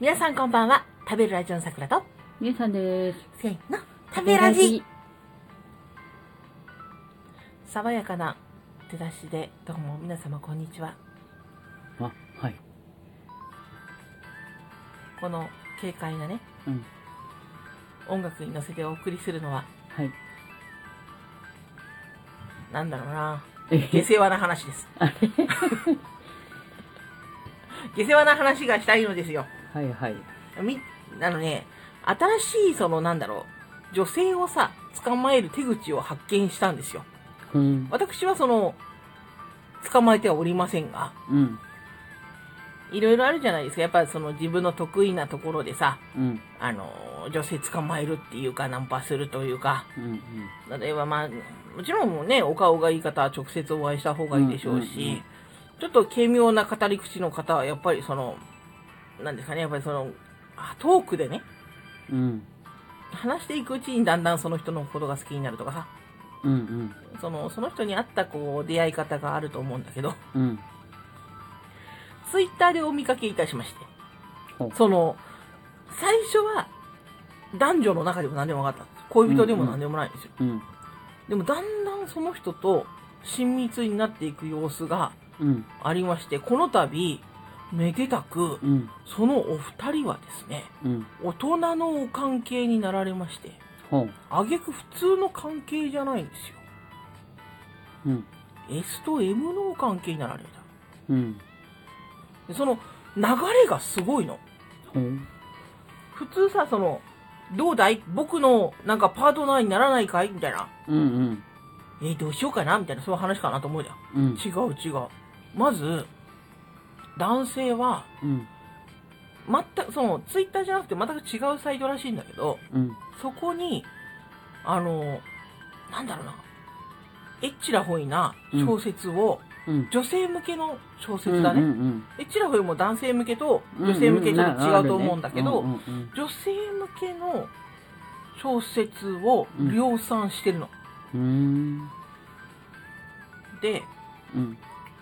皆さんこんばんは。食べるラジオの桜と、みゆさんです。せーの、食べラジ。爽やかな出だしで、どうも皆様こんにちは。あ、はい。この軽快なね、うん。音楽に乗せてお送りするのは、はい。なんだろうな、え下世話な話です。下世話な話がしたいのですよ。はいはい。み、あのね、新しいそのなんだろう、女性をさ、捕まえる手口を発見したんですよ。うん。私はその、捕まえてはおりませんが、うん。いろいろあるじゃないですか。やっぱりその自分の得意なところでさ、うん。あの、女性捕まえるっていうか、ナンパするというか、うん。例えばまあ、もちろんね、お顔がいい方は直接お会いした方がいいでしょうし、うんうんうんちょっと軽妙な語り口の方は、やっぱりその、なんですかね、やっぱりその、あトークでね、うん。話していくうちにだんだんその人のことが好きになるとかさ、うん。うん。その、その人に合ったこう、出会い方があると思うんだけど、うん。ツイッターでお見かけいたしまして、その、最初は、男女の中でも何でも分かった。恋人でも何でもないんですよ。うん。でもだんだんその人と親密になっていく様子がうん。ありまして、この度、めでたく、うん。そのお二人はですね、うん。大人のお関係になられまして。あげく普通の関係じゃないんですよ。うん。S と M のお関係になられた。うん。でその流れがすごいの。普通さ、その、どうだい？僕のなんかパートナーにならないかい？みたいな。うん。うん。えーどうしようかな？みたいな、そういう話かなと思うじゃん。うん。違う違う。まず、男性は、うん。全く、その、ツイッターじゃなくて全く違うサイトらしいんだけど、うん。そこに、あの、なんだろうな、エッチラホイな小説を、うん。女性向けの小説だね。うん。エッチラホイも男性向けとうん。女性向けちょっと違うと思うんだけど、うん。うん。女性向けの小説を量産してるの。うん。で、うん。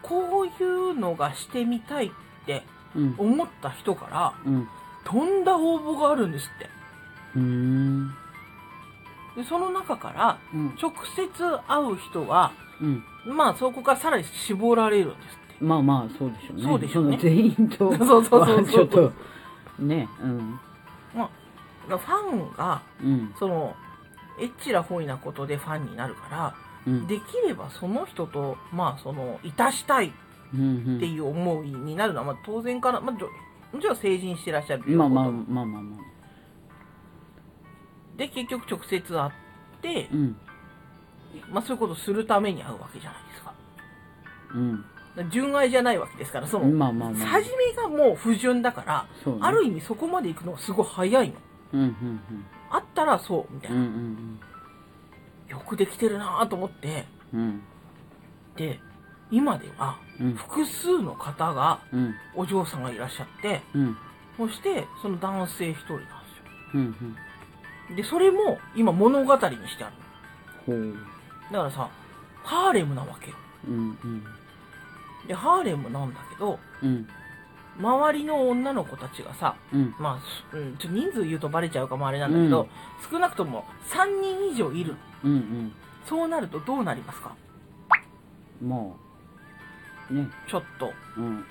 こういうのがしてみたいってうん。思った人から、うん。とんだ応募があるんですって。うん。で、その中から、うん。直接会う人は、うん。まあそこからさらに絞られるんですって。まあまあ、そうでしょうね。そうでしょうね全員とは、そうそうそう ちょっと、ね。うん。まあ、ファンが、うん。その、エッチなホイなことでファンになるから、うん。できればその人と、まあその、いたしたいっうん。ていう思いになるのは、まあ当然かな。まあ、もちろん成人してらっしゃるというまあまあまあまあまあ。で、結局直接会ってう、ん。まあそういうことするために会うわけじゃないですか。うん。純愛じゃないわけですから、その、まあまあまあ。初めがもう不純だから、ねある意味そこまで行くのはすごい早いの。うんうんあったらそう、みたいうん。うな。んよくできてるなぁと思って、うんうん。で、今ではうん。複数の方が、うん。お嬢さんがいらっしゃって、うん。そして、その男性一人なんでうん。すよ。で、それも今物語にしてある。だからさ、ハーレムなわけよ。うんうん。で、ハーレムなんだけど、うん。周りの女の子たちがさ、うん。まあ、すうん、ちょ人数言うとバレちゃうかもあれなんだけど、少なくとも3人以上いる。うんそうなるとどうなりますか？うん。まあ。ね。ちょっと、うんうん。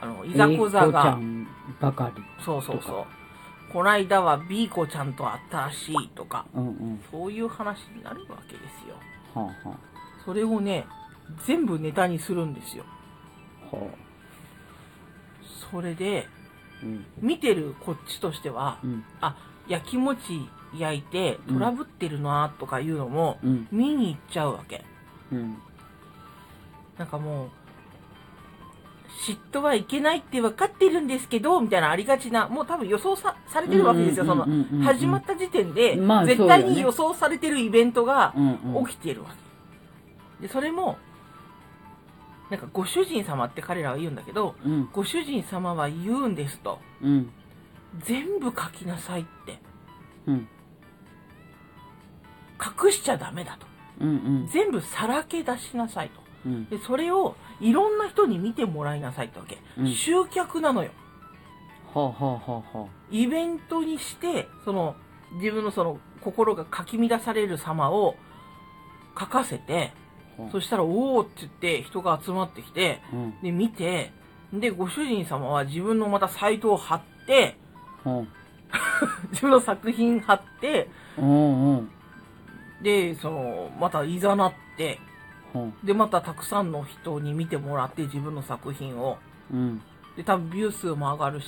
あの、いざこざが、んばかり。そうそうとそう。こないだは B 子ちゃんと会ったらしいとか、うんうん。そういう話になるわけですよ。はあはそれをね、全部ネタにするんですよ。あ。はあ。それで、うん。見てるこっちとしては、うん。あ、焼き餅焼いてトラブってるなとかいうのも、うん。見に行っちゃうわけ。うん。なんかもう、嫉妬はいけないって分かってるんですけど、みたいなありがちな、もう多分予想さされてるわけですよ。その始まった時点で、まあ絶対に予想されてるイベントが。起きてるわけ。で、それも、なんかご主人様って彼らは言うんだけど、うん。ご主人様は言うんですと。うん。全部書きなさいって。うん。隠しちゃダメだと。うんうん。全部さらけ出しなさいと。うん。で、それをいろんな人に見てもらいなさいってわけ。うん集客なのよ。ははあはあはあはイベントにして、その、自分のその、心がかき乱される様を書かせて、そしたら、おーって言って人が集まってきて、あうんで、見て、で、ご主人様は自分のまたサイトを貼って、は 自分の作品貼って、あうんうんで、その、またいざなって、はで、またたくさんの人に見てもらって自分の作品を。うん。で、多分ビュー数も上がるし、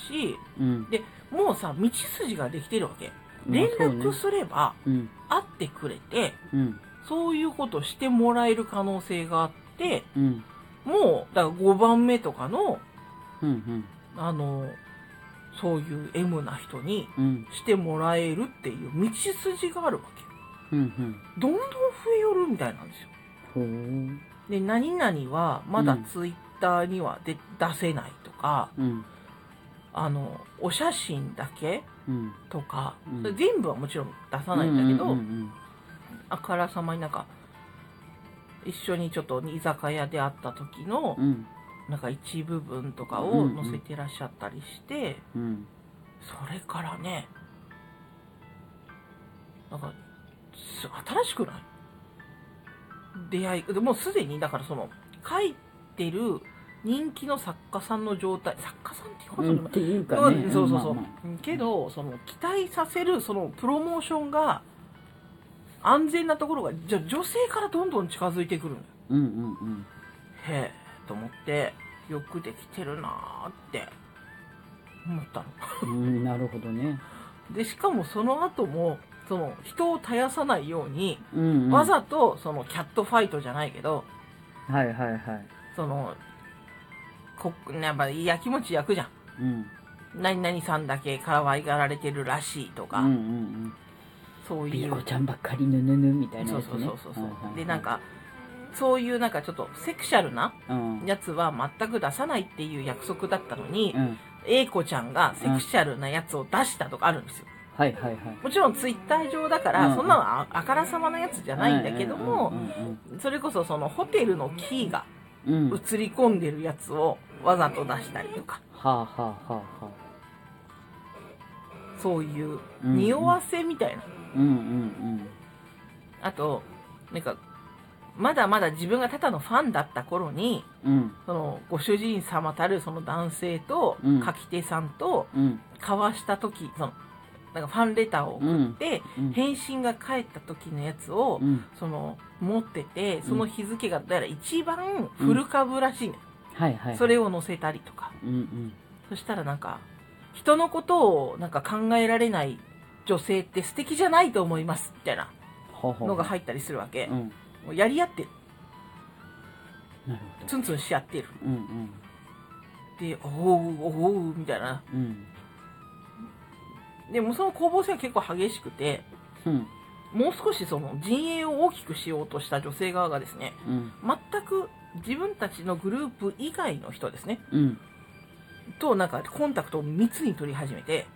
うん。で、もうさ、道筋ができてるわけ。まあ連絡すればうん。会ってくれて、うん。そういうことしてもらえる可能性があって、うん。もう、だから5番目とかの、うんあの、そういう M な人にうんうん。してもらえるっていう道筋があるわけ。うんうん。どんどん増えよるみたいなんですよ。で、何々はまだうん。ツイッターにはで出せないとか、うん。あの、お写真だけうん。とか、うん。全部はもちろん出さないんだけど、うんうん。あからさまになんか、一緒にちょっと居酒屋で会った時のう、ん。なんか一部分とかをうんうん。載せてらっしゃったりして、うん。それからね、なんか、す新しくない？出会い、でもうすでに、だからその、書いてる人気の作家さんの状態、作家さんっていうことでもうんっていうかね。うんそうそうそう、まあまけどその期待させるそのプロモーションが安全なところがじゃ女性からどんどん近づいてくるのよ。あうんうん。へえと思ってよくできてるなーって思ったの。うんうんなるほどね。でしかもその後もその人を絶やさないように、うんうん。わざとそのキャットファイトじゃないけどはいはいはい。そのこやっぱやきもち焼くじゃん。うん。何々さんだけ可愛がられてるらしいとか、うんうんそううんいう。ビーコちゃんばっかりぬぬぬみたいなそうそうそうそうそう、はいはいはいでなんかそういうなんかちょっとセクシャルなうん。やつは全く出さないっていう約束だったのに、うん。A 子ちゃんがセクシャルなやつを出したとかあるんですよ。はいはいはい。もちろんツイッター上だから、うん。そんなのああからさまなやつじゃないんだけどもう、んそれこそそのホテルのキーがうん。うんうん映り込んでるやつをわざと出したりとか、はあはあはあはあ。そういううん匂わせみたいな。うんうんあと、なんか、まだまだ自分がただのファンだった頃に、うんうん。そのご主人様たるその男性とうん。書き手さんとうん。交わした時、そのなんかファンレターを送って、うん返信が返った時のやつを、うん。その持っててその日付がどうやら一番古株らしいね、はいはいそれを載せたりとか。うんうん。そしたらなんか人のことをなんか考えられない女性って素敵じゃないと思いますみたいなのが入ったりするわけ、うん。もうやり合ってる。ツンツンし合ってる。どうんうん。でおうおうみたいな。うんでもその攻防戦は結構激しくてうん。もう少しその陣営を大きくしようとした女性側がですねうん。全く自分たちのグループ以外の人ですねうん。となんかコンタクトを密に取り始めて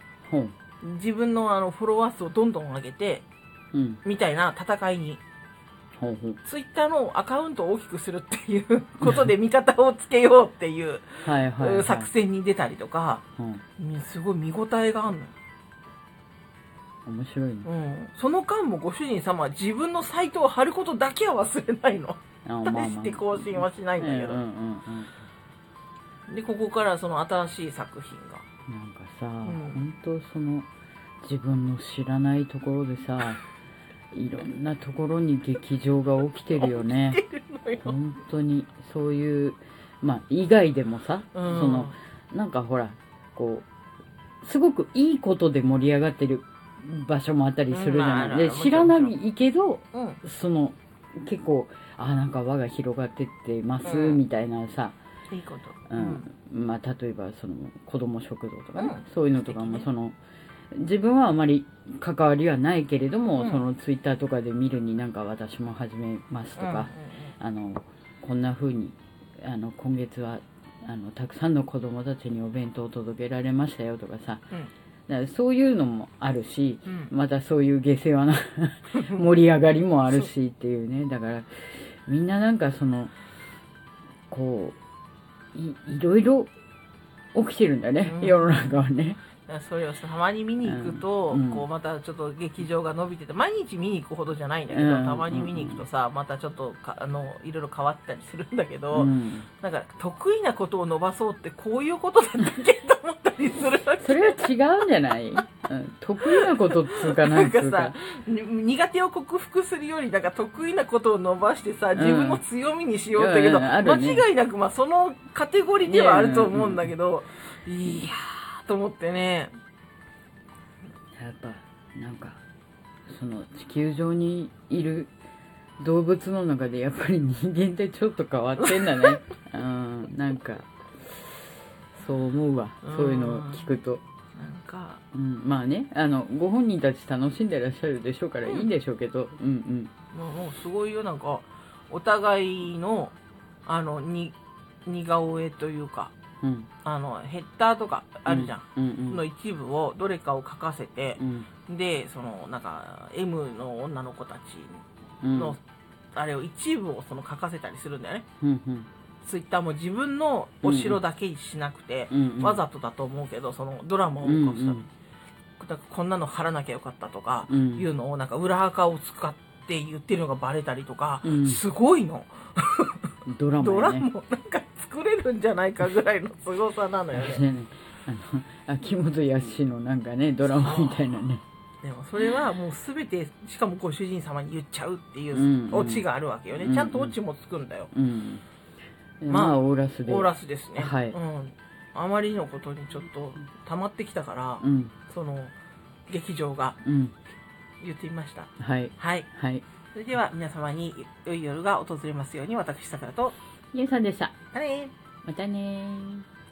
自分のあのフォロワー数をどんどん上げてうん。みたいな戦いにほうほう。ツイッターのアカウントを大きくするっていう ことで味方をつけようっていうはい作戦に出たりとかうん。みすごい見応えがあるのよ、面白いね。うん、その間もご主人様は自分のサイトを貼ることだけは忘れないの。大して更新はしないんだけど、でここからその新しい作品が。うんなんかさ、ん。本当その自分の知らないところでさ いろんなところに劇場が起きてるよね。出るのよ、本当にそういうまあ以外でもさ、うん、そのなんかほらこうすごくいいことで盛り上がってる場所もあったりするじゃない、で知らないけどうん。その結構あなんか輪が広がってってます、うん。みたいなさ、いいこと。うん。まあ、例えばその子ども食堂とかね、うん。そういうのとかもその自分はあまり関わりはないけれども、うん。そのツイッターとかで見るになんか私も始めますとか、あのこんな風にあの今月はあのたくさんの子供たちにお弁当を届けられましたよとかさそういうのもあるしうん。またそういう下世話な 盛り上がりもあるしっていうね。だからみんななんかそのこういいろいろ起きてるんだね、うん。世の中はね。それをたまに見に行くと、うん。こうまたちょっと劇場が伸びてて毎日見に行くほどじゃないんだけど、うん。たまに見に行くとさまたちょっとかあのいろいろ変わったりするんだけど、うん。なんか得意なことを伸ばそうってこういうことだったっけ？と思っするわけ。それは違うんじゃない、うん、得意なことっつうかなんか。さに苦手を克服するよりなんか得意なことを伸ばしてさ自分の強みにしようってけど、ね。間違いなくまあそのカテゴリーではあると思うんだけど、いやーと思ってね。やっぱなんかその地球上にいる動物の中でやっぱり人間ってちょっと変わってんだね。うん。なんかそう思うわ。そういうのを聞くと、なんか。うん、まあねあのご本人たち楽しんでらっしゃるでしょうからいいんでしょうけど。うんもうもうすごいよ。なんかお互いのあのに似顔絵というかうん。うんあのヘッダーとかあるじゃん、うんうんの一部をどれかを書かせてう、ん。でそのなんか M の女の子たちうん。の、あれを一部をその書かせたりするんだよね。うんうんツイッターも自分のお城だけにしなくて、うんうんわざとだと思うけどそのドラマをうん起こすために、だからこんなの貼らなきゃよかったとか、うん。いうのをなんか裏垢を使って言ってるのがバレたりとか、うん。すごいの。ドラドラマなんか作れるんじゃないかぐらいの凄さなのよね。ね。あの秋元康のなんかねドラマみたいなね。でもそれはもう全てしかもご主人様に言っちゃうっていうんうん。うオチがあるわけよね、うんうん。ちゃんとオチもつくんだよ、うんまあまあオーラスで。オーラスですね、はい。うん、あまりのことにちょっと溜まってきたから、うん。その劇場がうん。言ってみました。はい。はい。はい。それでは皆様に良い夜が訪れますように私さくらとゆうさんでした。あれまたねー